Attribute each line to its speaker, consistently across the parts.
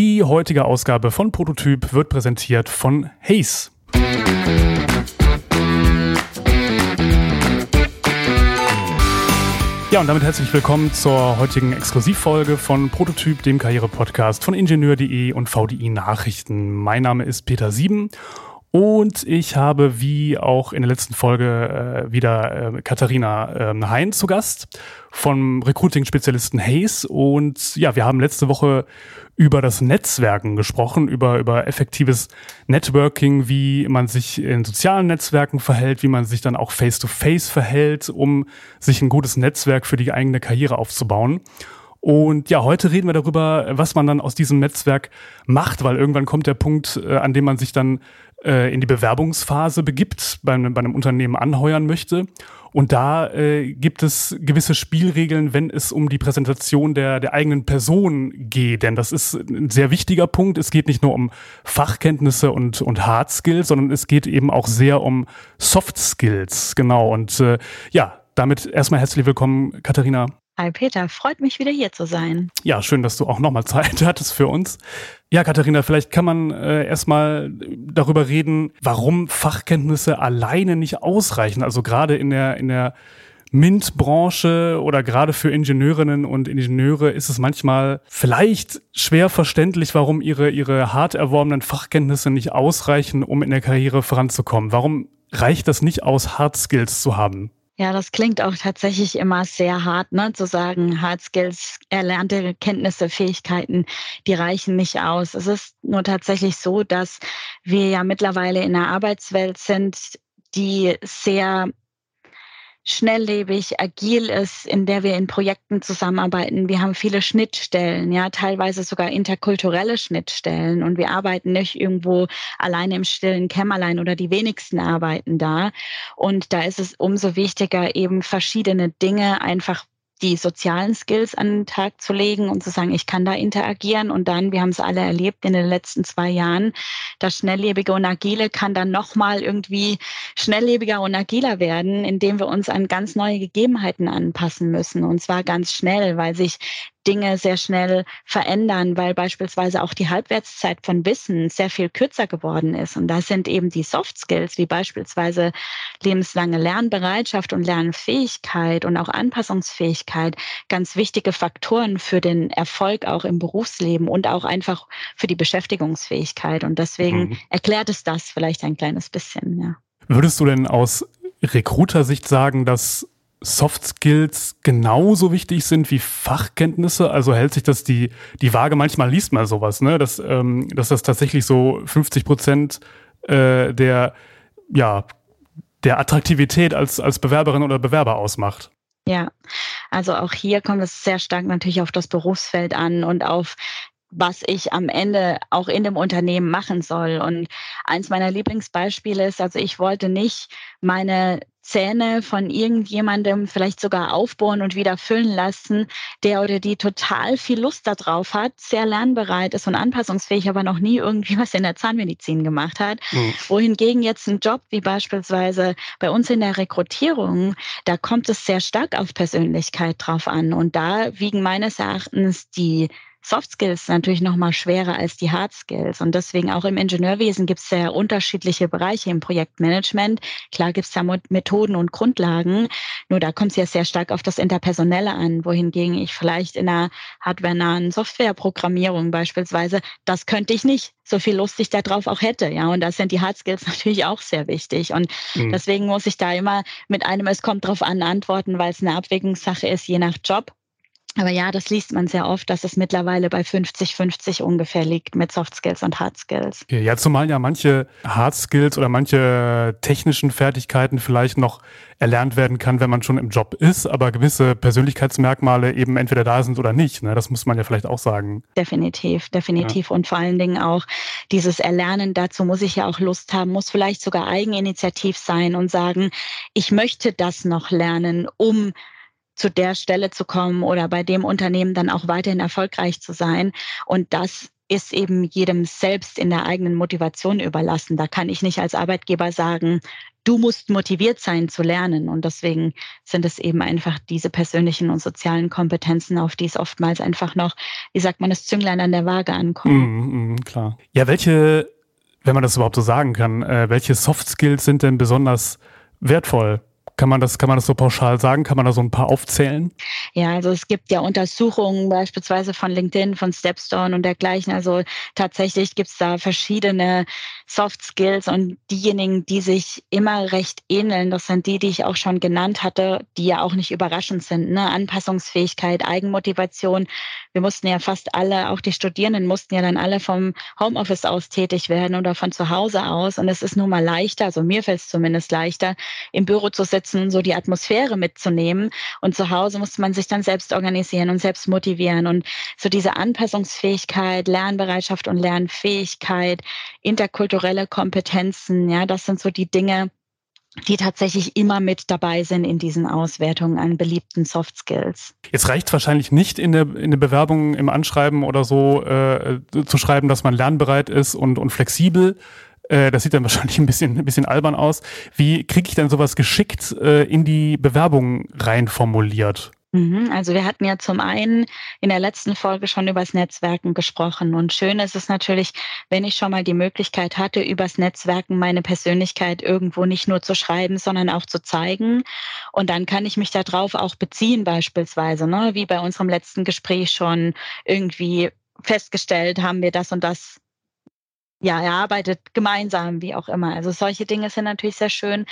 Speaker 1: Die heutige Ausgabe von Prototyp wird präsentiert von Hayes. Ja, und damit herzlich willkommen zur heutigen Exklusivfolge von Prototyp, dem Karriere-Podcast von Ingenieur.de und VDI Nachrichten. Mein Name ist Peter Sieben und ich habe, wie auch in der letzten Folge, äh, wieder äh, Katharina äh, Hein zu Gast vom Recruiting-Spezialisten Hayes. Und ja, wir haben letzte Woche über das Netzwerken gesprochen, über, über effektives Networking, wie man sich in sozialen Netzwerken verhält, wie man sich dann auch face-to-face -face verhält, um sich ein gutes Netzwerk für die eigene Karriere aufzubauen. Und ja, heute reden wir darüber, was man dann aus diesem Netzwerk macht, weil irgendwann kommt der Punkt, äh, an dem man sich dann äh, in die Bewerbungsphase begibt, bei, bei einem Unternehmen anheuern möchte. Und da äh, gibt es gewisse Spielregeln, wenn es um die Präsentation der, der eigenen Person geht. Denn das ist ein sehr wichtiger Punkt. Es geht nicht nur um Fachkenntnisse und, und Hard Skills, sondern es geht eben auch sehr um Soft Skills. Genau. Und äh, ja, damit erstmal herzlich willkommen, Katharina.
Speaker 2: Hi Peter, freut mich wieder hier zu sein.
Speaker 1: Ja, schön, dass du auch nochmal Zeit hattest für uns. Ja, Katharina, vielleicht kann man äh, erstmal darüber reden, warum Fachkenntnisse alleine nicht ausreichen. Also gerade in der, in der MINT-Branche oder gerade für Ingenieurinnen und Ingenieure ist es manchmal vielleicht schwer verständlich, warum ihre, ihre hart erworbenen Fachkenntnisse nicht ausreichen, um in der Karriere voranzukommen. Warum reicht das nicht aus, Hard Skills zu haben?
Speaker 2: Ja, das klingt auch tatsächlich immer sehr hart, ne? zu sagen, Hard Skills, erlernte Kenntnisse, Fähigkeiten, die reichen nicht aus. Es ist nur tatsächlich so, dass wir ja mittlerweile in einer Arbeitswelt sind, die sehr schnelllebig, agil ist, in der wir in Projekten zusammenarbeiten. Wir haben viele Schnittstellen, ja, teilweise sogar interkulturelle Schnittstellen und wir arbeiten nicht irgendwo alleine im stillen Kämmerlein oder die wenigsten arbeiten da. Und da ist es umso wichtiger, eben verschiedene Dinge einfach die sozialen Skills an den Tag zu legen und zu sagen, ich kann da interagieren. Und dann, wir haben es alle erlebt in den letzten zwei Jahren, das Schnelllebige und Agile kann dann nochmal irgendwie schnelllebiger und agiler werden, indem wir uns an ganz neue Gegebenheiten anpassen müssen. Und zwar ganz schnell, weil sich Dinge sehr schnell verändern, weil beispielsweise auch die Halbwertszeit von Wissen sehr viel kürzer geworden ist. Und das sind eben die Soft Skills, wie beispielsweise lebenslange Lernbereitschaft und Lernfähigkeit und auch Anpassungsfähigkeit, ganz wichtige Faktoren für den Erfolg auch im Berufsleben und auch einfach für die Beschäftigungsfähigkeit. Und deswegen mhm. erklärt es das vielleicht ein kleines bisschen, ja.
Speaker 1: Würdest du denn aus Recruiter-Sicht sagen, dass Soft Skills genauso wichtig sind wie Fachkenntnisse? Also hält sich das die, die Waage? Manchmal liest man sowas, ne? dass, ähm, dass das tatsächlich so 50 Prozent äh, der, ja, der Attraktivität als, als Bewerberin oder Bewerber ausmacht.
Speaker 2: Ja, also auch hier kommt es sehr stark natürlich auf das Berufsfeld an und auf was ich am Ende auch in dem Unternehmen machen soll. Und eins meiner Lieblingsbeispiele ist, also ich wollte nicht meine Zähne von irgendjemandem vielleicht sogar aufbohren und wieder füllen lassen, der oder die total viel Lust darauf hat, sehr lernbereit ist und anpassungsfähig, aber noch nie irgendwie was in der Zahnmedizin gemacht hat. Mhm. Wohingegen jetzt ein Job wie beispielsweise bei uns in der Rekrutierung, da kommt es sehr stark auf Persönlichkeit drauf an. Und da wiegen meines Erachtens die Soft Skills natürlich noch mal schwerer als die Hard Skills. Und deswegen auch im Ingenieurwesen gibt es sehr unterschiedliche Bereiche im Projektmanagement. Klar gibt es da Methoden und Grundlagen, nur da kommt es ja sehr stark auf das Interpersonelle an, wohingegen ich vielleicht in einer hardwarenahen Softwareprogrammierung beispielsweise, das könnte ich nicht, so viel Lust ich darauf auch hätte. Ja, und da sind die Hard Skills natürlich auch sehr wichtig. Und mhm. deswegen muss ich da immer mit einem Es kommt drauf an antworten, weil es eine Abwägungssache ist, je nach Job. Aber ja, das liest man sehr oft, dass es mittlerweile bei 50-50 ungefähr liegt mit Soft Skills und Hard Skills.
Speaker 1: Ja, zumal ja manche Hard Skills oder manche technischen Fertigkeiten vielleicht noch erlernt werden kann, wenn man schon im Job ist, aber gewisse Persönlichkeitsmerkmale eben entweder da sind oder nicht. Ne? Das muss man ja vielleicht auch sagen.
Speaker 2: Definitiv, definitiv. Ja. Und vor allen Dingen auch dieses Erlernen, dazu muss ich ja auch Lust haben, muss vielleicht sogar eigeninitiativ sein und sagen, ich möchte das noch lernen, um zu der Stelle zu kommen oder bei dem Unternehmen dann auch weiterhin erfolgreich zu sein. Und das ist eben jedem selbst in der eigenen Motivation überlassen. Da kann ich nicht als Arbeitgeber sagen, du musst motiviert sein zu lernen. Und deswegen sind es eben einfach diese persönlichen und sozialen Kompetenzen, auf die es oftmals einfach noch, wie sagt man, das Zünglein an der Waage ankommt.
Speaker 1: Mm, mm, klar. Ja, welche, wenn man das überhaupt so sagen kann, äh, welche Soft Skills sind denn besonders wertvoll kann man das, kann man das so pauschal sagen? Kann man da so ein paar aufzählen?
Speaker 2: Ja, also es gibt ja Untersuchungen beispielsweise von LinkedIn, von Stepstone und dergleichen. Also tatsächlich gibt es da verschiedene Soft Skills und diejenigen, die sich immer recht ähneln, das sind die, die ich auch schon genannt hatte, die ja auch nicht überraschend sind. Ne? Anpassungsfähigkeit, Eigenmotivation. Wir mussten ja fast alle, auch die Studierenden mussten ja dann alle vom Homeoffice aus tätig werden oder von zu Hause aus. Und es ist nun mal leichter, also mir fällt es zumindest leichter, im Büro zu sitzen nutzen, so die Atmosphäre mitzunehmen. Und zu Hause muss man sich dann selbst organisieren und selbst motivieren. Und so diese Anpassungsfähigkeit, Lernbereitschaft und Lernfähigkeit, interkulturelle Kompetenzen, ja, das sind so die Dinge, die tatsächlich immer mit dabei sind in diesen Auswertungen an beliebten Soft Skills.
Speaker 1: Jetzt reicht wahrscheinlich nicht in der, in der Bewerbung im Anschreiben oder so äh, zu schreiben, dass man lernbereit ist und, und flexibel, äh, das sieht dann wahrscheinlich ein bisschen, ein bisschen albern aus. Wie kriege ich denn sowas geschickt äh, in die Bewerbung rein formuliert?
Speaker 2: Mhm, also wir hatten ja zum einen in der letzten Folge schon übers Netzwerken gesprochen. Und schön ist es natürlich, wenn ich schon mal die Möglichkeit hatte, übers Netzwerken meine Persönlichkeit irgendwo nicht nur zu schreiben, sondern auch zu zeigen. Und dann kann ich mich darauf auch beziehen beispielsweise, ne? wie bei unserem letzten Gespräch schon irgendwie festgestellt, haben wir das und das ja, er arbeitet gemeinsam, wie auch immer. Also solche Dinge sind natürlich sehr schön.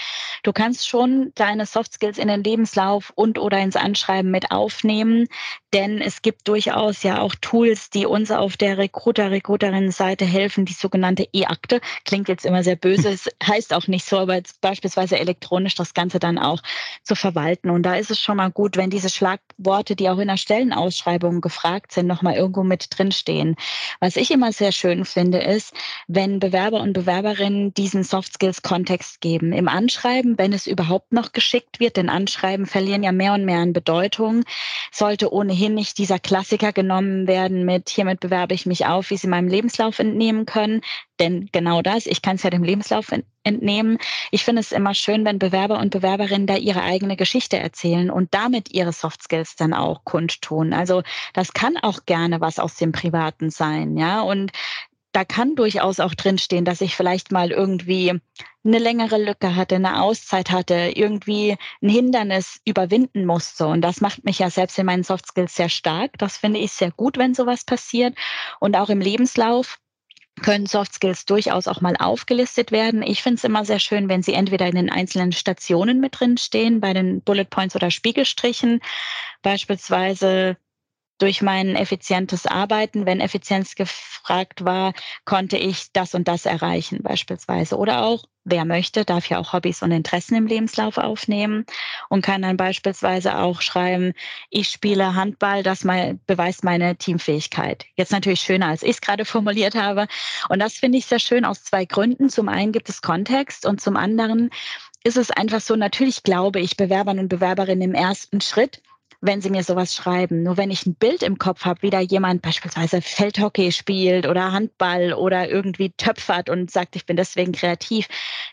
Speaker 2: Du kannst schon deine Soft Skills in den Lebenslauf und oder ins Anschreiben mit aufnehmen, denn es gibt durchaus ja auch Tools, die uns auf der Recruiter, Recruiterinnen-Seite helfen, die sogenannte E-Akte. Klingt jetzt immer sehr böse, es heißt auch nicht so, aber beispielsweise elektronisch das Ganze dann auch zu verwalten. Und da ist es schon mal gut, wenn diese Schlagworte, die auch in der Stellenausschreibung gefragt sind, nochmal irgendwo mit drinstehen. Was ich immer sehr schön finde, ist, wenn Bewerber und Bewerberinnen diesen Soft Skills Kontext geben. Im Anschreiben, wenn es überhaupt noch geschickt wird, denn Anschreiben verlieren ja mehr und mehr an Bedeutung, sollte ohnehin nicht dieser Klassiker genommen werden mit hiermit bewerbe ich mich auf, wie Sie meinem Lebenslauf entnehmen können. Denn genau das, ich kann es ja dem Lebenslauf entnehmen. Ich finde es immer schön, wenn Bewerber und Bewerberinnen da ihre eigene Geschichte erzählen und damit ihre Soft Skills dann auch kundtun. Also das kann auch gerne was aus dem Privaten sein, ja. Und da kann durchaus auch drinstehen, dass ich vielleicht mal irgendwie eine längere Lücke hatte, eine Auszeit hatte, irgendwie ein Hindernis überwinden musste. Und das macht mich ja selbst in meinen Soft Skills sehr stark. Das finde ich sehr gut, wenn sowas passiert. Und auch im Lebenslauf können Soft Skills durchaus auch mal aufgelistet werden. Ich finde es immer sehr schön, wenn sie entweder in den einzelnen Stationen mit drin stehen, bei den Bullet Points oder Spiegelstrichen. Beispielsweise durch mein effizientes Arbeiten, wenn Effizienz gefragt war, konnte ich das und das erreichen beispielsweise. Oder auch, wer möchte, darf ja auch Hobbys und Interessen im Lebenslauf aufnehmen und kann dann beispielsweise auch schreiben, ich spiele Handball, das mal beweist meine Teamfähigkeit. Jetzt natürlich schöner, als ich es gerade formuliert habe. Und das finde ich sehr schön aus zwei Gründen. Zum einen gibt es Kontext und zum anderen ist es einfach so, natürlich glaube ich Bewerbern und Bewerberinnen im ersten Schritt, wenn sie mir sowas schreiben. Nur wenn ich ein Bild im Kopf habe, wie da jemand beispielsweise Feldhockey spielt oder Handball oder irgendwie töpfert und sagt, ich bin deswegen kreativ,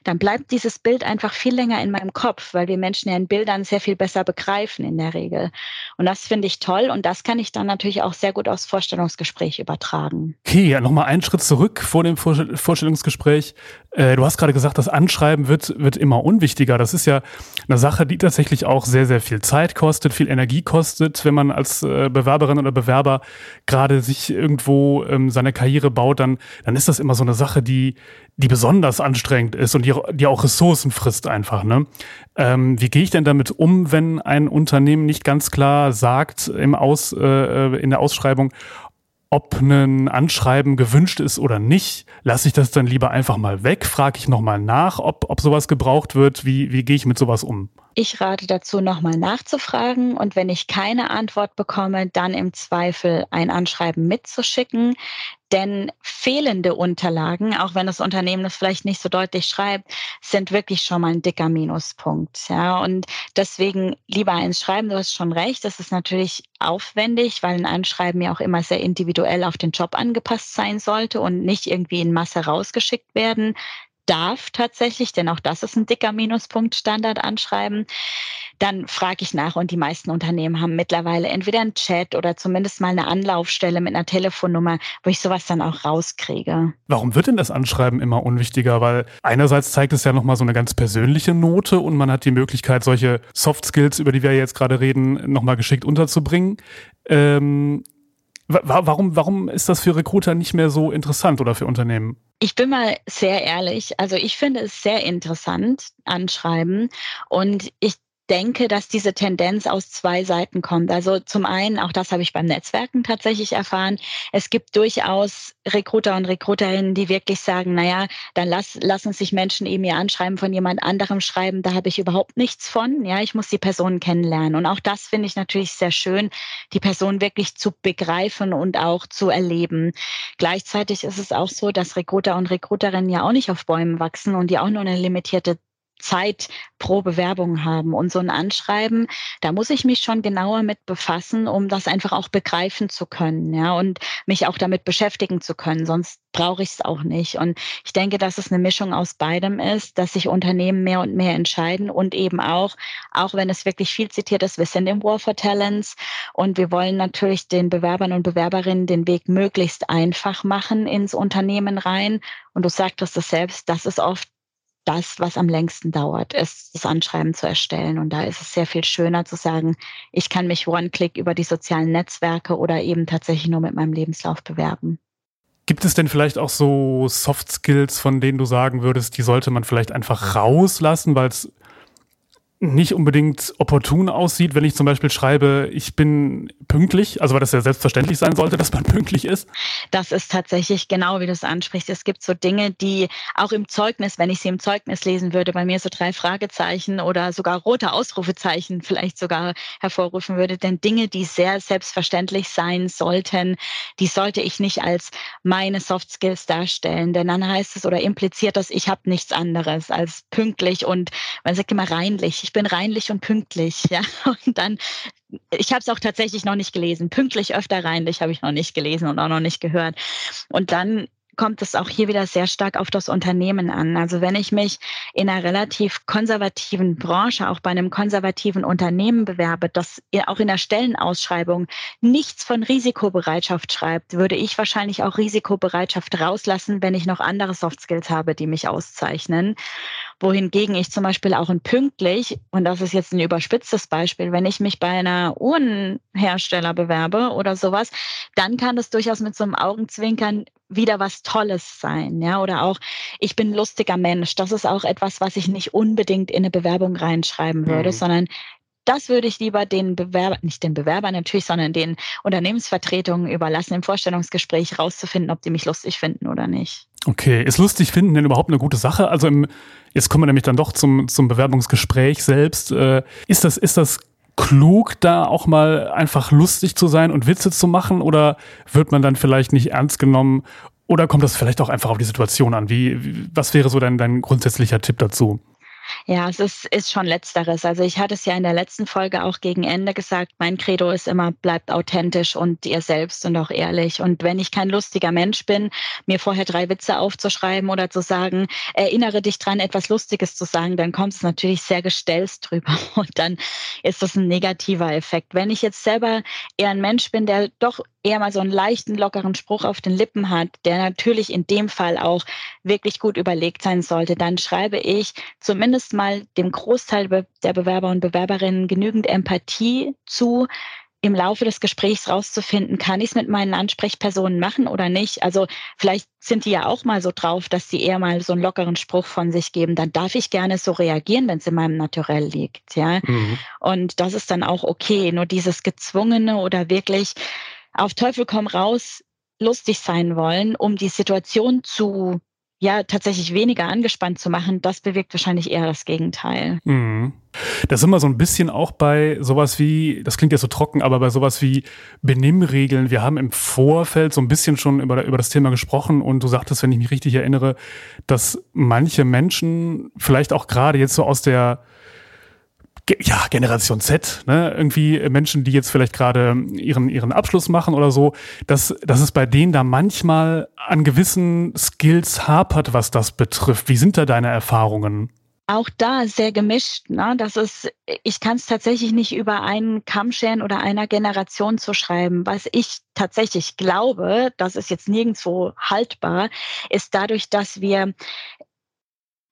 Speaker 2: dann bleibt dieses Bild einfach viel länger in meinem Kopf, weil wir Menschen ja in Bildern sehr viel besser begreifen in der Regel. Und das finde ich toll und das kann ich dann natürlich auch sehr gut aufs Vorstellungsgespräch übertragen.
Speaker 1: Okay, ja, nochmal einen Schritt zurück vor dem Vorstellungsgespräch. Äh, du hast gerade gesagt, das Anschreiben wird, wird immer unwichtiger. Das ist ja eine Sache, die tatsächlich auch sehr, sehr viel Zeit kostet, viel Energie kostet, wenn man als äh, Bewerberin oder Bewerber gerade sich irgendwo ähm, seine Karriere baut, dann, dann ist das immer so eine Sache, die, die besonders anstrengend ist und die, die auch Ressourcen frisst einfach. Ne? Ähm, wie gehe ich denn damit um, wenn ein Unternehmen nicht ganz klar sagt im Aus, äh, äh in der Ausschreibung, ob ein Anschreiben gewünscht ist oder nicht, lasse ich das dann lieber einfach mal weg, frage ich nochmal nach, ob, ob sowas gebraucht wird, wie, wie gehe ich mit sowas um?
Speaker 2: Ich rate dazu, nochmal nachzufragen und wenn ich keine Antwort bekomme, dann im Zweifel ein Anschreiben mitzuschicken. Denn fehlende Unterlagen, auch wenn das Unternehmen das vielleicht nicht so deutlich schreibt, sind wirklich schon mal ein dicker Minuspunkt. Ja, und deswegen lieber eins schreiben. Du hast schon recht. Das ist natürlich aufwendig, weil ein Anschreiben ja auch immer sehr individuell auf den Job angepasst sein sollte und nicht irgendwie in Masse rausgeschickt werden darf tatsächlich, denn auch das ist ein dicker Minuspunkt Standard anschreiben, dann frage ich nach und die meisten Unternehmen haben mittlerweile entweder einen Chat oder zumindest mal eine Anlaufstelle mit einer Telefonnummer, wo ich sowas dann auch rauskriege.
Speaker 1: Warum wird denn das Anschreiben immer unwichtiger? Weil einerseits zeigt es ja nochmal so eine ganz persönliche Note und man hat die Möglichkeit, solche Soft Skills, über die wir jetzt gerade reden, nochmal geschickt unterzubringen. Ähm, Warum, warum ist das für Recruiter nicht mehr so interessant oder für Unternehmen?
Speaker 2: Ich bin mal sehr ehrlich. Also ich finde es sehr interessant, Anschreiben. Und ich denke, dass diese Tendenz aus zwei Seiten kommt. Also zum einen, auch das habe ich beim Netzwerken tatsächlich erfahren, es gibt durchaus Recruiter und Recruiterinnen, die wirklich sagen, naja, dann lass, lassen sich Menschen eben ihr Anschreiben von jemand anderem schreiben, da habe ich überhaupt nichts von. Ja, ich muss die Person kennenlernen. Und auch das finde ich natürlich sehr schön, die Person wirklich zu begreifen und auch zu erleben. Gleichzeitig ist es auch so, dass Recruiter und Recruiterinnen ja auch nicht auf Bäumen wachsen und die auch nur eine limitierte Zeit pro Bewerbung haben. Und so ein Anschreiben, da muss ich mich schon genauer mit befassen, um das einfach auch begreifen zu können, ja, und mich auch damit beschäftigen zu können. Sonst brauche ich es auch nicht. Und ich denke, dass es eine Mischung aus beidem ist, dass sich Unternehmen mehr und mehr entscheiden und eben auch, auch wenn es wirklich viel zitiert ist, wir sind im War for Talents und wir wollen natürlich den Bewerbern und Bewerberinnen den Weg möglichst einfach machen ins Unternehmen rein. Und du sagtest es selbst, das ist oft das, was am längsten dauert, ist das Anschreiben zu erstellen. Und da ist es sehr viel schöner zu sagen, ich kann mich One-Click über die sozialen Netzwerke oder eben tatsächlich nur mit meinem Lebenslauf bewerben.
Speaker 1: Gibt es denn vielleicht auch so Soft Skills, von denen du sagen würdest, die sollte man vielleicht einfach rauslassen, weil es nicht unbedingt opportun aussieht, wenn ich zum Beispiel schreibe, ich bin pünktlich, also weil das ja selbstverständlich sein sollte, dass man pünktlich ist.
Speaker 2: Das ist tatsächlich genau, wie du es ansprichst. Es gibt so Dinge, die auch im Zeugnis, wenn ich sie im Zeugnis lesen würde, bei mir so drei Fragezeichen oder sogar rote Ausrufezeichen vielleicht sogar hervorrufen würde. Denn Dinge, die sehr selbstverständlich sein sollten, die sollte ich nicht als meine Soft Skills darstellen. Denn dann heißt es oder impliziert das, ich habe nichts anderes als pünktlich und man sagt immer reinlich ich bin reinlich und pünktlich, ja. Und dann, ich habe es auch tatsächlich noch nicht gelesen. Pünktlich öfter reinlich habe ich noch nicht gelesen und auch noch nicht gehört. Und dann kommt es auch hier wieder sehr stark auf das Unternehmen an. Also wenn ich mich in einer relativ konservativen Branche, auch bei einem konservativen Unternehmen bewerbe, das auch in der Stellenausschreibung nichts von Risikobereitschaft schreibt, würde ich wahrscheinlich auch Risikobereitschaft rauslassen, wenn ich noch andere Soft Skills habe, die mich auszeichnen. Wohingegen ich zum Beispiel auch ein pünktlich, und das ist jetzt ein überspitztes Beispiel, wenn ich mich bei einer Uhrenhersteller bewerbe oder sowas, dann kann das durchaus mit so einem Augenzwinkern wieder was Tolles sein, ja, oder auch ich bin ein lustiger Mensch. Das ist auch etwas, was ich nicht unbedingt in eine Bewerbung reinschreiben würde, mhm. sondern das würde ich lieber den Bewerber, nicht den Bewerbern natürlich, sondern den Unternehmensvertretungen überlassen, im Vorstellungsgespräch rauszufinden, ob die mich lustig finden oder nicht.
Speaker 1: Okay, ist lustig finden denn überhaupt eine gute Sache? Also im, jetzt kommen wir nämlich dann doch zum, zum Bewerbungsgespräch selbst. Äh, ist das, ist das klug, da auch mal einfach lustig zu sein und Witze zu machen? Oder wird man dann vielleicht nicht ernst genommen? Oder kommt das vielleicht auch einfach auf die Situation an? Wie, was wäre so dein, dein grundsätzlicher Tipp dazu?
Speaker 2: Ja, es ist, ist schon letzteres. Also ich hatte es ja in der letzten Folge auch gegen Ende gesagt, mein Credo ist immer, bleibt authentisch und ihr selbst und auch ehrlich. Und wenn ich kein lustiger Mensch bin, mir vorher drei Witze aufzuschreiben oder zu sagen, erinnere dich dran, etwas Lustiges zu sagen, dann kommt es natürlich sehr gestelzt drüber und dann ist das ein negativer Effekt. Wenn ich jetzt selber eher ein Mensch bin, der doch eher mal so einen leichten, lockeren Spruch auf den Lippen hat, der natürlich in dem Fall auch wirklich gut überlegt sein sollte, dann schreibe ich zumindest mal dem Großteil der Bewerber und Bewerberinnen genügend Empathie zu, im Laufe des Gesprächs rauszufinden, kann ich es mit meinen Ansprechpersonen machen oder nicht. Also vielleicht sind die ja auch mal so drauf, dass sie eher mal so einen lockeren Spruch von sich geben. Dann darf ich gerne so reagieren, wenn es in meinem Naturell liegt. Ja. Mhm. Und das ist dann auch okay. Nur dieses Gezwungene oder wirklich auf Teufel komm raus lustig sein wollen, um die Situation zu ja tatsächlich weniger angespannt zu machen, das bewirkt wahrscheinlich eher das Gegenteil.
Speaker 1: Mhm. Das ist immer so ein bisschen auch bei sowas wie, das klingt ja so trocken, aber bei sowas wie Benimmregeln. Wir haben im Vorfeld so ein bisschen schon über, über das Thema gesprochen und du sagtest, wenn ich mich richtig erinnere, dass manche Menschen vielleicht auch gerade jetzt so aus der ja, Generation Z, ne, irgendwie Menschen, die jetzt vielleicht gerade ihren, ihren Abschluss machen oder so, dass, dass es bei denen da manchmal an gewissen Skills hapert, was das betrifft. Wie sind da deine Erfahrungen?
Speaker 2: Auch da sehr gemischt. Ne? Das ist, ich kann es tatsächlich nicht über einen Kamm scheren oder einer Generation zu schreiben. Was ich tatsächlich glaube, das ist jetzt nirgendwo haltbar, ist dadurch, dass wir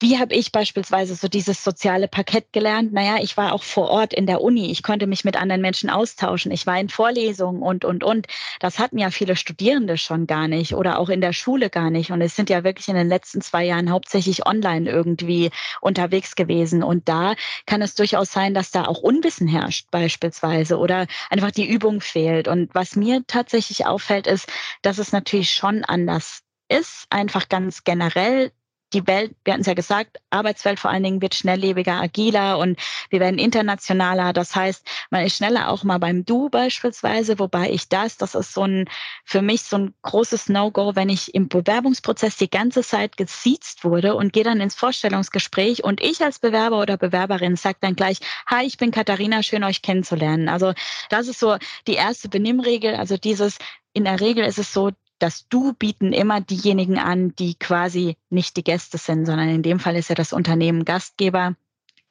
Speaker 2: wie habe ich beispielsweise so dieses soziale Parkett gelernt? Naja, ich war auch vor Ort in der Uni. Ich konnte mich mit anderen Menschen austauschen. Ich war in Vorlesungen und, und, und. Das hatten ja viele Studierende schon gar nicht oder auch in der Schule gar nicht. Und es sind ja wirklich in den letzten zwei Jahren hauptsächlich online irgendwie unterwegs gewesen. Und da kann es durchaus sein, dass da auch Unwissen herrscht beispielsweise oder einfach die Übung fehlt. Und was mir tatsächlich auffällt, ist, dass es natürlich schon anders ist, einfach ganz generell die Welt, wir hatten es ja gesagt, Arbeitswelt vor allen Dingen wird schnelllebiger, agiler und wir werden internationaler. Das heißt, man ist schneller auch mal beim Du beispielsweise, wobei ich das, das ist so ein, für mich so ein großes No-Go, wenn ich im Bewerbungsprozess die ganze Zeit gesiezt wurde und gehe dann ins Vorstellungsgespräch und ich als Bewerber oder Bewerberin sage dann gleich, hi, ich bin Katharina, schön euch kennenzulernen. Also das ist so die erste Benimmregel, also dieses, in der Regel ist es so, das Du bieten immer diejenigen an, die quasi nicht die Gäste sind, sondern in dem Fall ist ja das Unternehmen Gastgeber.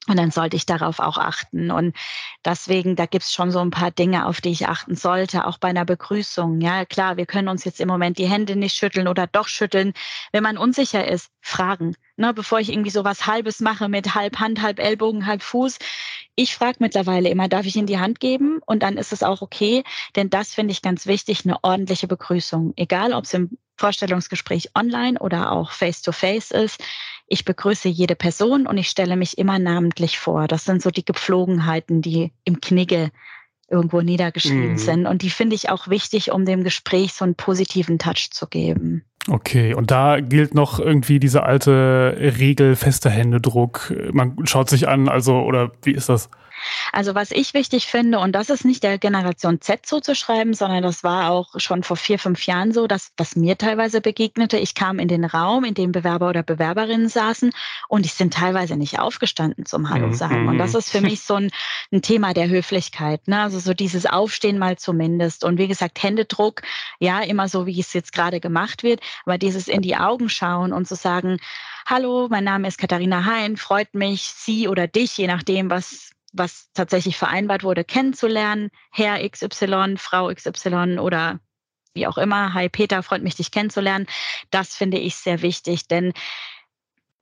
Speaker 2: Und dann sollte ich darauf auch achten. Und deswegen, da gibt's schon so ein paar Dinge, auf die ich achten sollte, auch bei einer Begrüßung. Ja, klar, wir können uns jetzt im Moment die Hände nicht schütteln oder doch schütteln. Wenn man unsicher ist, fragen. Ne, bevor ich irgendwie so was Halbes mache mit halb Hand, halb Ellbogen, halb Fuß. Ich frage mittlerweile immer, darf ich Ihnen die Hand geben? Und dann ist es auch okay, denn das finde ich ganz wichtig, eine ordentliche Begrüßung. Egal, ob es im Vorstellungsgespräch online oder auch face-to-face -face ist. Ich begrüße jede Person und ich stelle mich immer namentlich vor. Das sind so die Gepflogenheiten, die im Knigge irgendwo niedergeschrieben mhm. sind. Und die finde ich auch wichtig, um dem Gespräch so einen positiven Touch zu geben.
Speaker 1: Okay, und da gilt noch irgendwie diese alte Regel, fester Händedruck. Man schaut sich an, also, oder wie ist das?
Speaker 2: Also was ich wichtig finde, und das ist nicht der Generation Z zuzuschreiben, sondern das war auch schon vor vier, fünf Jahren so, dass was mir teilweise begegnete, ich kam in den Raum, in dem Bewerber oder Bewerberinnen saßen und die sind teilweise nicht aufgestanden zum Hallo mhm, sagen. Und das mhm. ist für mich so ein, ein Thema der Höflichkeit. Ne? Also so dieses Aufstehen mal zumindest. Und wie gesagt, Händedruck, ja, immer so, wie es jetzt gerade gemacht wird, aber dieses in die Augen schauen und zu sagen, Hallo, mein Name ist Katharina Hein, freut mich, Sie oder dich, je nachdem, was was tatsächlich vereinbart wurde, kennenzulernen. Herr XY, Frau XY oder wie auch immer. Hi Peter, freut mich, dich kennenzulernen. Das finde ich sehr wichtig, denn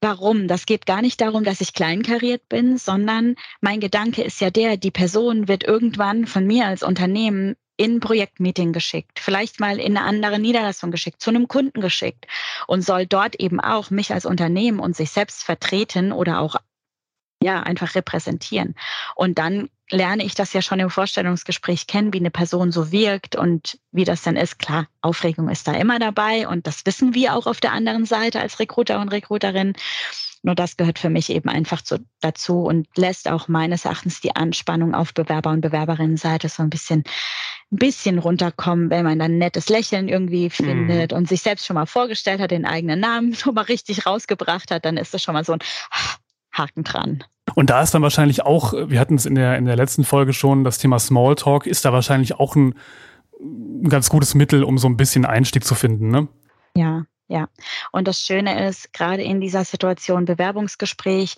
Speaker 2: Warum? Das geht gar nicht darum, dass ich kleinkariert bin, sondern mein Gedanke ist ja der, die Person wird irgendwann von mir als Unternehmen in Projektmeeting geschickt, vielleicht mal in eine andere Niederlassung geschickt, zu einem Kunden geschickt und soll dort eben auch mich als Unternehmen und sich selbst vertreten oder auch ja, einfach repräsentieren. Und dann lerne ich das ja schon im Vorstellungsgespräch kennen, wie eine Person so wirkt und wie das dann ist. Klar, Aufregung ist da immer dabei und das wissen wir auch auf der anderen Seite als Recruiter und Recruiterin. Nur das gehört für mich eben einfach zu, dazu und lässt auch meines Erachtens die Anspannung auf Bewerber- und Bewerberinnenseite so ein bisschen, ein bisschen runterkommen, wenn man dann ein nettes Lächeln irgendwie mhm. findet und sich selbst schon mal vorgestellt hat, den eigenen Namen schon mal richtig rausgebracht hat, dann ist das schon mal so ein Haken dran.
Speaker 1: Und da ist dann wahrscheinlich auch, wir hatten es in der, in der letzten Folge schon, das Thema Smalltalk ist da wahrscheinlich auch ein, ein ganz gutes Mittel, um so ein bisschen Einstieg zu finden, ne?
Speaker 2: Ja, ja. Und das Schöne ist, gerade in dieser Situation Bewerbungsgespräch,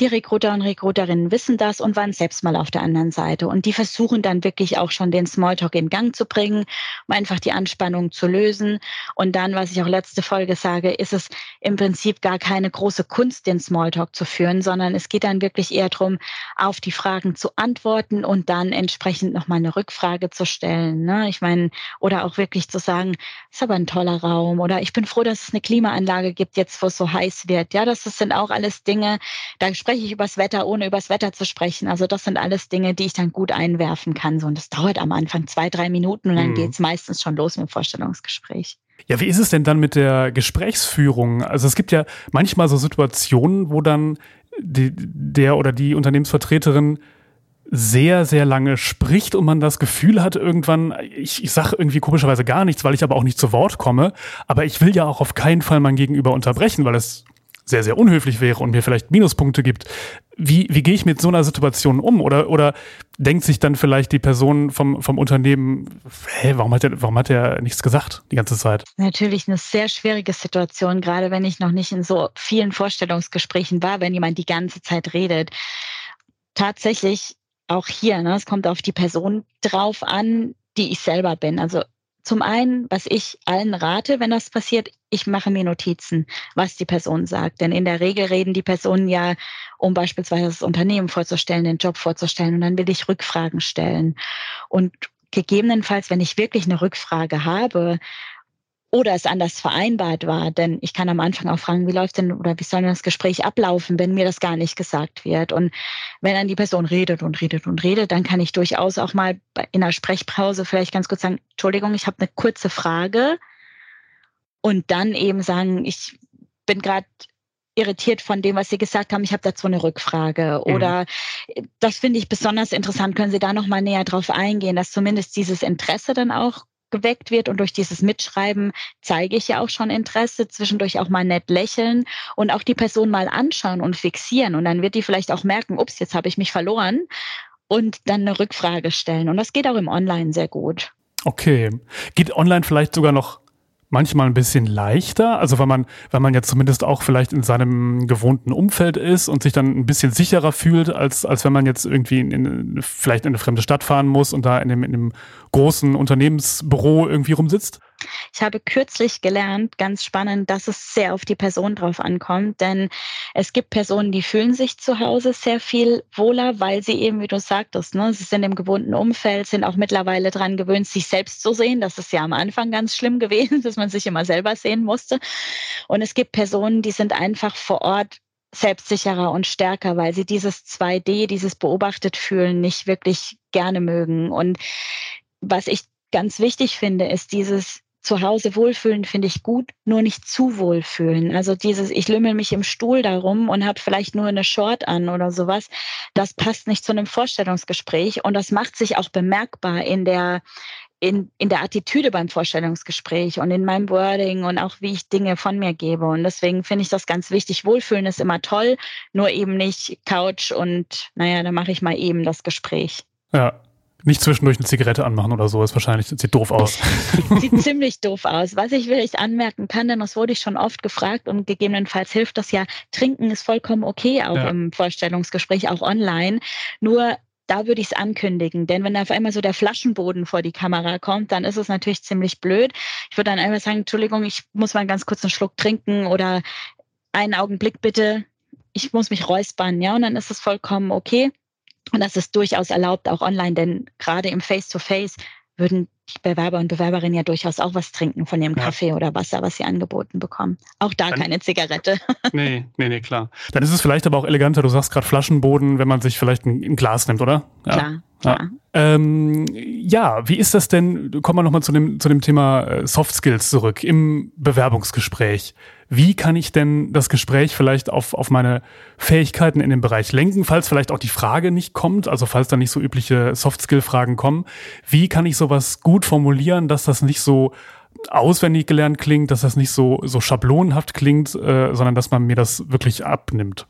Speaker 2: die Recruiter und Recruiterinnen wissen das und waren selbst mal auf der anderen Seite. Und die versuchen dann wirklich auch schon den Smalltalk in Gang zu bringen, um einfach die Anspannung zu lösen. Und dann, was ich auch letzte Folge sage, ist es im Prinzip gar keine große Kunst, den Smalltalk zu führen, sondern es geht dann wirklich eher darum, auf die Fragen zu antworten und dann entsprechend nochmal eine Rückfrage zu stellen. Ne? Ich meine, oder auch wirklich zu sagen, ist aber ein toller Raum oder ich bin froh, dass es eine Klimaanlage gibt, jetzt wo es so heiß wird. Ja, das sind auch alles Dinge, da spreche spreche ich übers Wetter, ohne übers Wetter zu sprechen. Also das sind alles Dinge, die ich dann gut einwerfen kann. So, und das dauert am Anfang zwei, drei Minuten und dann mhm. geht es meistens schon los mit dem Vorstellungsgespräch.
Speaker 1: Ja, wie ist es denn dann mit der Gesprächsführung? Also es gibt ja manchmal so Situationen, wo dann die, der oder die Unternehmensvertreterin sehr, sehr lange spricht und man das Gefühl hat, irgendwann, ich, ich sage irgendwie komischerweise gar nichts, weil ich aber auch nicht zu Wort komme, aber ich will ja auch auf keinen Fall mein Gegenüber unterbrechen, weil es sehr, sehr unhöflich wäre und mir vielleicht Minuspunkte gibt. Wie, wie gehe ich mit so einer Situation um? Oder, oder denkt sich dann vielleicht die Person vom, vom Unternehmen, hä, warum hat, er, warum hat er nichts gesagt die ganze Zeit?
Speaker 2: Natürlich eine sehr schwierige Situation, gerade wenn ich noch nicht in so vielen Vorstellungsgesprächen war, wenn jemand die ganze Zeit redet. Tatsächlich auch hier, ne, es kommt auf die Person drauf an, die ich selber bin. Also zum einen, was ich allen rate, wenn das passiert, ich mache mir Notizen, was die Person sagt. Denn in der Regel reden die Personen ja, um beispielsweise das Unternehmen vorzustellen, den Job vorzustellen. Und dann will ich Rückfragen stellen. Und gegebenenfalls, wenn ich wirklich eine Rückfrage habe, oder es anders vereinbart war. Denn ich kann am Anfang auch fragen, wie läuft denn oder wie soll denn das Gespräch ablaufen, wenn mir das gar nicht gesagt wird. Und wenn dann die Person redet und redet und redet, dann kann ich durchaus auch mal in einer Sprechpause vielleicht ganz kurz sagen, Entschuldigung, ich habe eine kurze Frage. Und dann eben sagen, ich bin gerade irritiert von dem, was Sie gesagt haben. Ich habe dazu eine Rückfrage. Mhm. Oder das finde ich besonders interessant. Können Sie da noch mal näher drauf eingehen, dass zumindest dieses Interesse dann auch geweckt wird und durch dieses Mitschreiben zeige ich ja auch schon Interesse, zwischendurch auch mal nett lächeln und auch die Person mal anschauen und fixieren. Und dann wird die vielleicht auch merken, ups, jetzt habe ich mich verloren und dann eine Rückfrage stellen. Und das geht auch im Online sehr gut.
Speaker 1: Okay, geht online vielleicht sogar noch manchmal ein bisschen leichter, also weil man, weil man ja zumindest auch vielleicht in seinem gewohnten Umfeld ist und sich dann ein bisschen sicherer fühlt, als, als wenn man jetzt irgendwie in, in, vielleicht in eine fremde Stadt fahren muss und da in dem, in dem großen Unternehmensbüro irgendwie rumsitzt?
Speaker 2: Ich habe kürzlich gelernt, ganz spannend, dass es sehr auf die Person drauf ankommt, denn es gibt Personen, die fühlen sich zu Hause sehr viel wohler, weil sie eben, wie du sagtest, ne, sie sind im gewohnten Umfeld, sind auch mittlerweile daran gewöhnt, sich selbst zu sehen. Das ist ja am Anfang ganz schlimm gewesen, dass man sich immer selber sehen musste. Und es gibt Personen, die sind einfach vor Ort selbstsicherer und stärker, weil sie dieses 2D, dieses beobachtet fühlen, nicht wirklich gerne mögen. Und was ich ganz wichtig finde, ist dieses zu Hause wohlfühlen finde ich gut, nur nicht zu wohlfühlen. Also dieses, ich lümmel mich im Stuhl darum und habe vielleicht nur eine Short an oder sowas, das passt nicht zu einem Vorstellungsgespräch und das macht sich auch bemerkbar in der in, in der Attitüde beim Vorstellungsgespräch und in meinem Wording und auch wie ich Dinge von mir gebe. Und deswegen finde ich das ganz wichtig. Wohlfühlen ist immer toll, nur eben nicht Couch und naja, dann mache ich mal eben das Gespräch.
Speaker 1: Ja, nicht zwischendurch eine Zigarette anmachen oder so, ist wahrscheinlich, sieht doof aus.
Speaker 2: Sieht ziemlich doof aus. Was ich wirklich anmerken kann, denn das wurde ich schon oft gefragt und gegebenenfalls hilft das ja, trinken ist vollkommen okay, auch ja. im Vorstellungsgespräch, auch online. Nur da würde ich es ankündigen. Denn wenn auf einmal so der Flaschenboden vor die Kamera kommt, dann ist es natürlich ziemlich blöd. Ich würde dann einfach sagen, Entschuldigung, ich muss mal ganz kurz einen Schluck trinken oder einen Augenblick bitte. Ich muss mich räuspern, ja, und dann ist es vollkommen okay. Und das ist durchaus erlaubt, auch online, denn gerade im Face-to-Face -face würden die Bewerber und Bewerberinnen ja durchaus auch was trinken von ihrem ja. Kaffee oder Wasser, was sie angeboten bekommen. Auch da Dann, keine Zigarette.
Speaker 1: Nee, nee, nee, klar. Dann ist es vielleicht aber auch eleganter, du sagst gerade Flaschenboden, wenn man sich vielleicht ein, ein Glas nimmt, oder?
Speaker 2: Ja. Klar. Ja.
Speaker 1: Ähm, ja, wie ist das denn? Kommen wir nochmal zu dem, zu dem Thema äh, Soft Skills zurück im Bewerbungsgespräch. Wie kann ich denn das Gespräch vielleicht auf, auf meine Fähigkeiten in dem Bereich lenken, falls vielleicht auch die Frage nicht kommt, also falls da nicht so übliche Soft Skill Fragen kommen? Wie kann ich sowas gut formulieren, dass das nicht so auswendig gelernt klingt, dass das nicht so, so schablonenhaft klingt, äh, sondern dass man mir das wirklich abnimmt?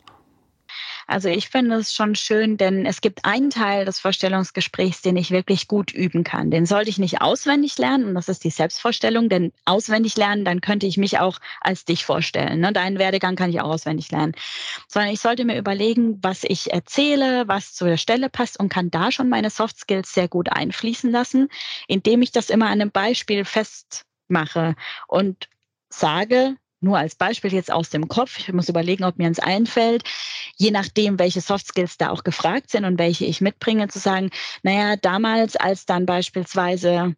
Speaker 2: Also ich finde es schon schön, denn es gibt einen Teil des Vorstellungsgesprächs, den ich wirklich gut üben kann. Den sollte ich nicht auswendig lernen und das ist die Selbstvorstellung, denn auswendig lernen, dann könnte ich mich auch als dich vorstellen. Ne? Deinen Werdegang kann ich auch auswendig lernen. Sondern ich sollte mir überlegen, was ich erzähle, was zu der Stelle passt und kann da schon meine Soft Skills sehr gut einfließen lassen, indem ich das immer an einem Beispiel festmache und sage, nur als Beispiel jetzt aus dem Kopf, ich muss überlegen, ob mir eins einfällt, je nachdem, welche Soft Skills da auch gefragt sind und welche ich mitbringe, zu sagen, naja, damals, als dann beispielsweise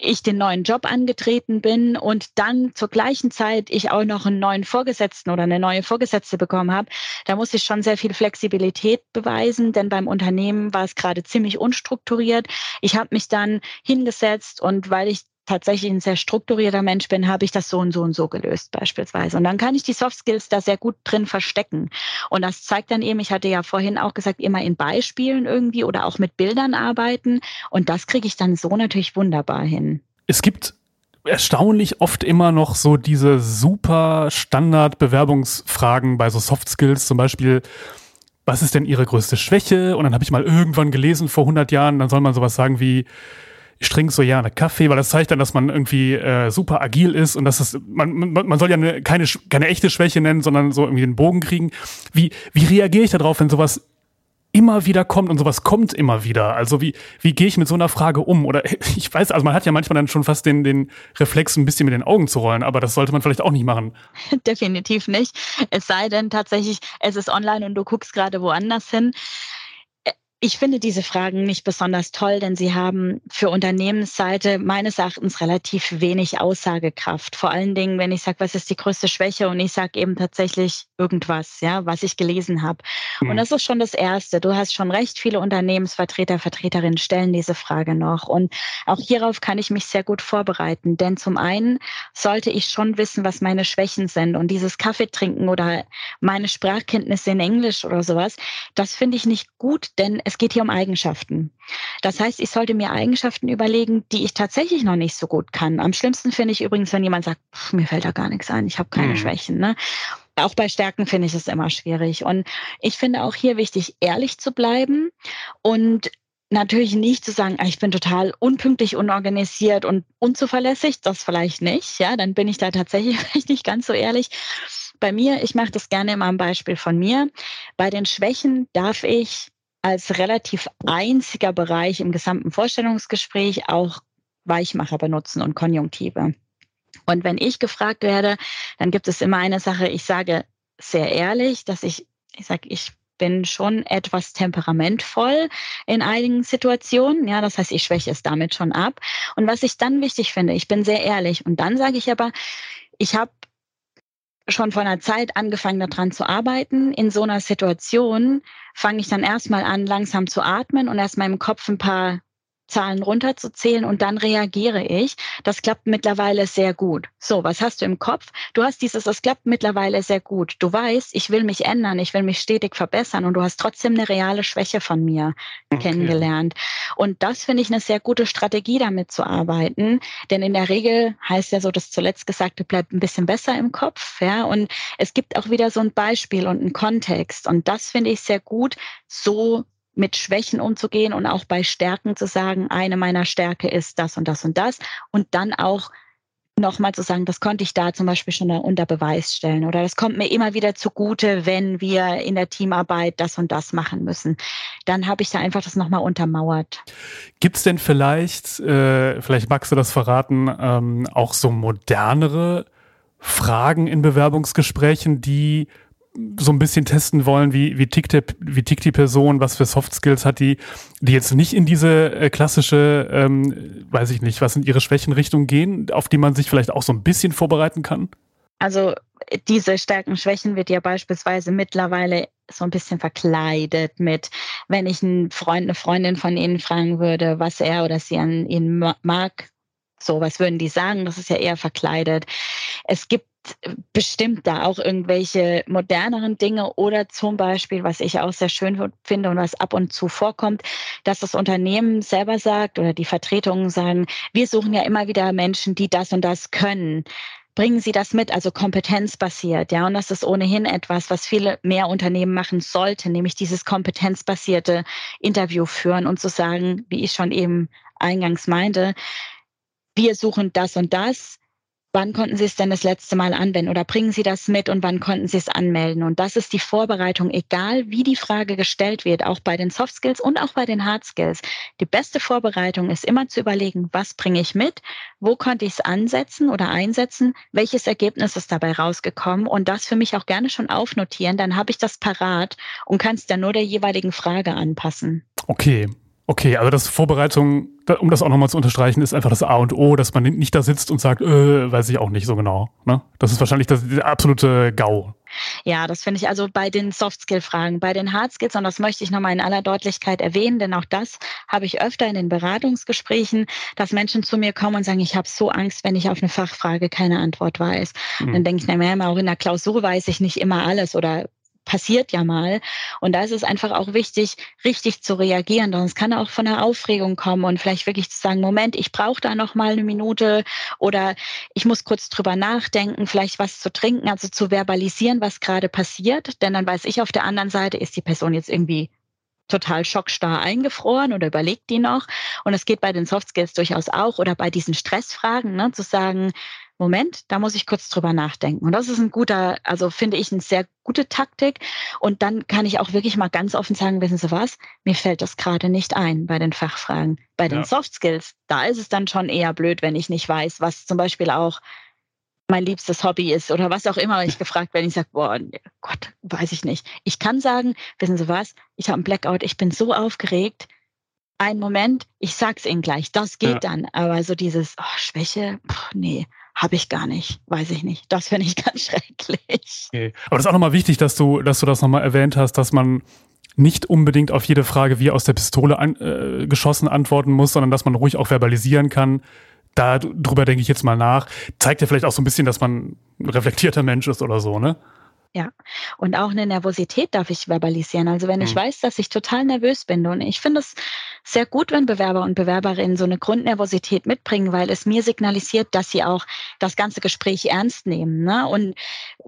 Speaker 2: ich den neuen Job angetreten bin und dann zur gleichen Zeit ich auch noch einen neuen Vorgesetzten oder eine neue Vorgesetzte bekommen habe, da musste ich schon sehr viel Flexibilität beweisen, denn beim Unternehmen war es gerade ziemlich unstrukturiert. Ich habe mich dann hingesetzt und weil ich tatsächlich ein sehr strukturierter Mensch bin, habe ich das so und so und so gelöst beispielsweise. Und dann kann ich die Soft Skills da sehr gut drin verstecken. Und das zeigt dann eben, ich hatte ja vorhin auch gesagt, immer in Beispielen irgendwie oder auch mit Bildern arbeiten. Und das kriege ich dann so natürlich wunderbar hin.
Speaker 1: Es gibt erstaunlich oft immer noch so diese super Standard-Bewerbungsfragen bei so Soft Skills, zum Beispiel, was ist denn Ihre größte Schwäche? Und dann habe ich mal irgendwann gelesen vor 100 Jahren, dann soll man sowas sagen wie, ich trinke so gerne Kaffee, weil das zeigt dann, dass man irgendwie äh, super agil ist und dass das, man, man, man soll ja eine, keine, keine echte Schwäche nennen, sondern so irgendwie den Bogen kriegen. Wie, wie reagiere ich darauf, wenn sowas immer wieder kommt und sowas kommt immer wieder. Also wie, wie gehe ich mit so einer Frage um? Oder ich weiß, also man hat ja manchmal dann schon fast den, den Reflex, ein bisschen mit den Augen zu rollen, aber das sollte man vielleicht auch nicht machen.
Speaker 2: Definitiv nicht. Es sei denn tatsächlich, es ist online und du guckst gerade woanders hin. Ich finde diese Fragen nicht besonders toll, denn sie haben für Unternehmensseite meines Erachtens relativ wenig Aussagekraft. Vor allen Dingen, wenn ich sage, was ist die größte Schwäche und ich sage eben tatsächlich irgendwas, ja, was ich gelesen habe. Mhm. Und das ist schon das Erste. Du hast schon recht, viele Unternehmensvertreter, Vertreterinnen stellen diese Frage noch. Und auch hierauf kann ich mich sehr gut vorbereiten. Denn zum einen sollte ich schon wissen, was meine Schwächen sind. Und dieses Kaffee trinken oder meine Sprachkenntnisse in Englisch oder sowas, das finde ich nicht gut, denn es geht hier um Eigenschaften. Das heißt, ich sollte mir Eigenschaften überlegen, die ich tatsächlich noch nicht so gut kann. Am schlimmsten finde ich übrigens, wenn jemand sagt, pff, mir fällt da gar nichts ein, ich habe keine mhm. Schwächen. Ne? Auch bei Stärken finde ich es immer schwierig. Und ich finde auch hier wichtig, ehrlich zu bleiben und natürlich nicht zu sagen, ah, ich bin total unpünktlich, unorganisiert und unzuverlässig, das vielleicht nicht. Ja, dann bin ich da tatsächlich vielleicht nicht ganz so ehrlich. Bei mir, ich mache das gerne immer am Beispiel von mir. Bei den Schwächen darf ich als relativ einziger Bereich im gesamten Vorstellungsgespräch auch Weichmacher benutzen und Konjunktive. Und wenn ich gefragt werde, dann gibt es immer eine Sache, ich sage sehr ehrlich, dass ich, ich sage, ich bin schon etwas temperamentvoll in einigen Situationen. Ja, das heißt, ich schwäche es damit schon ab. Und was ich dann wichtig finde, ich bin sehr ehrlich. Und dann sage ich aber, ich habe schon vor einer Zeit angefangen, daran zu arbeiten. In so einer Situation fange ich dann erstmal an, langsam zu atmen und erstmal im Kopf ein paar Zahlen runterzuzählen und dann reagiere ich. Das klappt mittlerweile sehr gut. So, was hast du im Kopf? Du hast dieses, das klappt mittlerweile sehr gut. Du weißt, ich will mich ändern, ich will mich stetig verbessern und du hast trotzdem eine reale Schwäche von mir okay. kennengelernt. Und das finde ich eine sehr gute Strategie, damit zu arbeiten. Denn in der Regel heißt ja so, das zuletzt Gesagte bleibt ein bisschen besser im Kopf. Ja, und es gibt auch wieder so ein Beispiel und einen Kontext. Und das finde ich sehr gut, so mit Schwächen umzugehen und auch bei Stärken zu sagen, eine meiner Stärke ist das und das und das und dann auch nochmal zu sagen, das konnte ich da zum Beispiel schon unter Beweis stellen oder das kommt mir immer wieder zugute, wenn wir in der Teamarbeit das und das machen müssen. Dann habe ich da einfach das nochmal untermauert.
Speaker 1: Gibt es denn vielleicht, äh, vielleicht magst du das verraten, ähm, auch so modernere Fragen in Bewerbungsgesprächen, die so ein bisschen testen wollen, wie, wie, tickt der, wie tickt die Person, was für Soft Skills hat die, die jetzt nicht in diese äh, klassische, ähm, weiß ich nicht, was in ihre Schwächenrichtung gehen, auf die man sich vielleicht auch so ein bisschen vorbereiten kann?
Speaker 2: Also diese Stärken, Schwächen wird ja beispielsweise mittlerweile so ein bisschen verkleidet mit, wenn ich einen Freund, eine Freundin von Ihnen fragen würde, was er oder sie an Ihnen mag, so, was würden die sagen? Das ist ja eher verkleidet. Es gibt bestimmt da auch irgendwelche moderneren Dinge oder zum Beispiel, was ich auch sehr schön finde und was ab und zu vorkommt, dass das Unternehmen selber sagt oder die Vertretungen sagen, wir suchen ja immer wieder Menschen, die das und das können. Bringen Sie das mit, also kompetenzbasiert, ja, und das ist ohnehin etwas, was viele mehr Unternehmen machen sollten, nämlich dieses kompetenzbasierte Interview führen und zu sagen, wie ich schon eben eingangs meinte, wir suchen das und das wann konnten Sie es denn das letzte Mal anwenden oder bringen Sie das mit und wann konnten Sie es anmelden? Und das ist die Vorbereitung, egal wie die Frage gestellt wird, auch bei den Soft Skills und auch bei den Hard Skills. Die beste Vorbereitung ist immer zu überlegen, was bringe ich mit, wo konnte ich es ansetzen oder einsetzen, welches Ergebnis ist dabei rausgekommen und das für mich auch gerne schon aufnotieren, dann habe ich das parat und kann es dann nur der jeweiligen Frage anpassen.
Speaker 1: Okay, Okay, also das Vorbereitung, um das auch nochmal zu unterstreichen, ist einfach das A und O, dass man nicht da sitzt und sagt, äh, weiß ich auch nicht so genau. Ne? Das ist wahrscheinlich das, der absolute GAU.
Speaker 2: Ja, das finde ich also bei den Soft-Skill-Fragen. Bei den Hard-Skills, und das möchte ich nochmal in aller Deutlichkeit erwähnen, denn auch das habe ich öfter in den Beratungsgesprächen, dass Menschen zu mir kommen und sagen, ich habe so Angst, wenn ich auf eine Fachfrage keine Antwort weiß. Mhm. Dann denke ich, na, auch in der Klausur weiß ich nicht immer alles oder passiert ja mal. Und da ist es einfach auch wichtig, richtig zu reagieren. Sonst kann auch von der Aufregung kommen und vielleicht wirklich zu sagen, Moment, ich brauche da noch mal eine Minute oder ich muss kurz drüber nachdenken, vielleicht was zu trinken, also zu verbalisieren, was gerade passiert. Denn dann weiß ich auf der anderen Seite, ist die Person jetzt irgendwie total schockstarr eingefroren oder überlegt die noch. Und es geht bei den Soft Skills durchaus auch oder bei diesen Stressfragen, ne, zu sagen, Moment, da muss ich kurz drüber nachdenken. Und das ist ein guter, also finde ich eine sehr gute Taktik. Und dann kann ich auch wirklich mal ganz offen sagen, wissen Sie was, mir fällt das gerade nicht ein bei den Fachfragen. Bei den ja. Soft Skills, da ist es dann schon eher blöd, wenn ich nicht weiß, was zum Beispiel auch mein liebstes Hobby ist oder was auch immer ich gefragt werde. Ich sage, boah, Gott, weiß ich nicht. Ich kann sagen, wissen Sie was, ich habe einen Blackout, ich bin so aufgeregt. Ein Moment, ich sag's Ihnen gleich, das geht ja. dann. Aber so dieses oh, Schwäche, pff, nee, habe ich gar nicht, weiß ich nicht. Das finde ich ganz schrecklich.
Speaker 1: Okay. Aber das ist auch nochmal wichtig, dass du, dass du das nochmal erwähnt hast, dass man nicht unbedingt auf jede Frage wie aus der Pistole an, äh, geschossen antworten muss, sondern dass man ruhig auch verbalisieren kann. Darüber denke ich jetzt mal nach. Zeigt ja vielleicht auch so ein bisschen, dass man ein reflektierter Mensch ist oder so, ne?
Speaker 2: Ja, und auch eine Nervosität darf ich verbalisieren. Also wenn ich mhm. weiß, dass ich total nervös bin und ich finde es sehr gut, wenn Bewerber und Bewerberinnen so eine Grundnervosität mitbringen, weil es mir signalisiert, dass sie auch das ganze Gespräch ernst nehmen. Ne? Und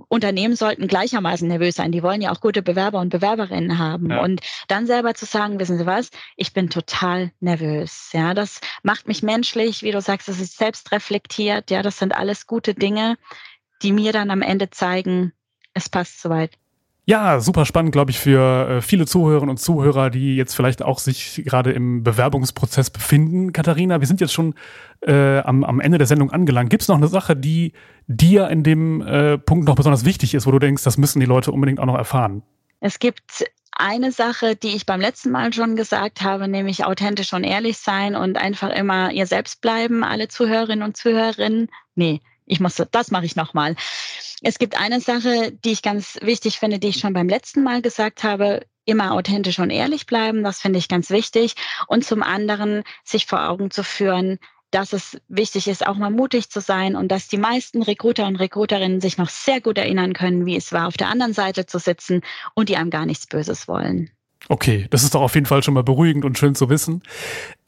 Speaker 2: Unternehmen sollten gleichermaßen nervös sein. Die wollen ja auch gute Bewerber und Bewerberinnen haben. Ja. Und dann selber zu sagen, wissen Sie was, ich bin total nervös. Ja, das macht mich menschlich, wie du sagst, das ist selbst reflektiert. Ja, das sind alles gute Dinge, die mir dann am Ende zeigen, es passt soweit.
Speaker 1: Ja, super spannend, glaube ich, für äh, viele Zuhörerinnen und Zuhörer, die jetzt vielleicht auch sich gerade im Bewerbungsprozess befinden. Katharina, wir sind jetzt schon äh, am, am Ende der Sendung angelangt. Gibt es noch eine Sache, die dir in dem äh, Punkt noch besonders wichtig ist, wo du denkst, das müssen die Leute unbedingt auch noch erfahren?
Speaker 2: Es gibt eine Sache, die ich beim letzten Mal schon gesagt habe, nämlich authentisch und ehrlich sein und einfach immer ihr selbst bleiben, alle Zuhörerinnen und Zuhörerinnen. Nee, ich muss, das mache ich nochmal. Es gibt eine Sache, die ich ganz wichtig finde, die ich schon beim letzten Mal gesagt habe, immer authentisch und ehrlich bleiben, das finde ich ganz wichtig. Und zum anderen sich vor Augen zu führen, dass es wichtig ist, auch mal mutig zu sein und dass die meisten Recruiter und Recruiterinnen sich noch sehr gut erinnern können, wie es war, auf der anderen Seite zu sitzen und die einem gar nichts Böses wollen.
Speaker 1: Okay, das ist doch auf jeden Fall schon mal beruhigend und schön zu wissen.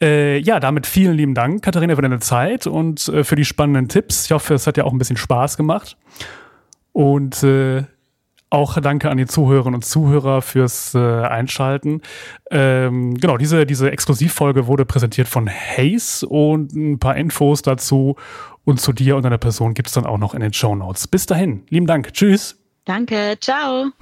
Speaker 1: Äh, ja, damit vielen lieben Dank, Katharina, für deine Zeit und äh, für die spannenden Tipps. Ich hoffe, es hat ja auch ein bisschen Spaß gemacht. Und äh, auch danke an die Zuhörerinnen und Zuhörer fürs äh, Einschalten. Ähm, genau, diese, diese Exklusivfolge wurde präsentiert von Hayes und ein paar Infos dazu und zu dir und deiner Person gibt es dann auch noch in den Show Notes. Bis dahin, lieben Dank. Tschüss.
Speaker 2: Danke, ciao.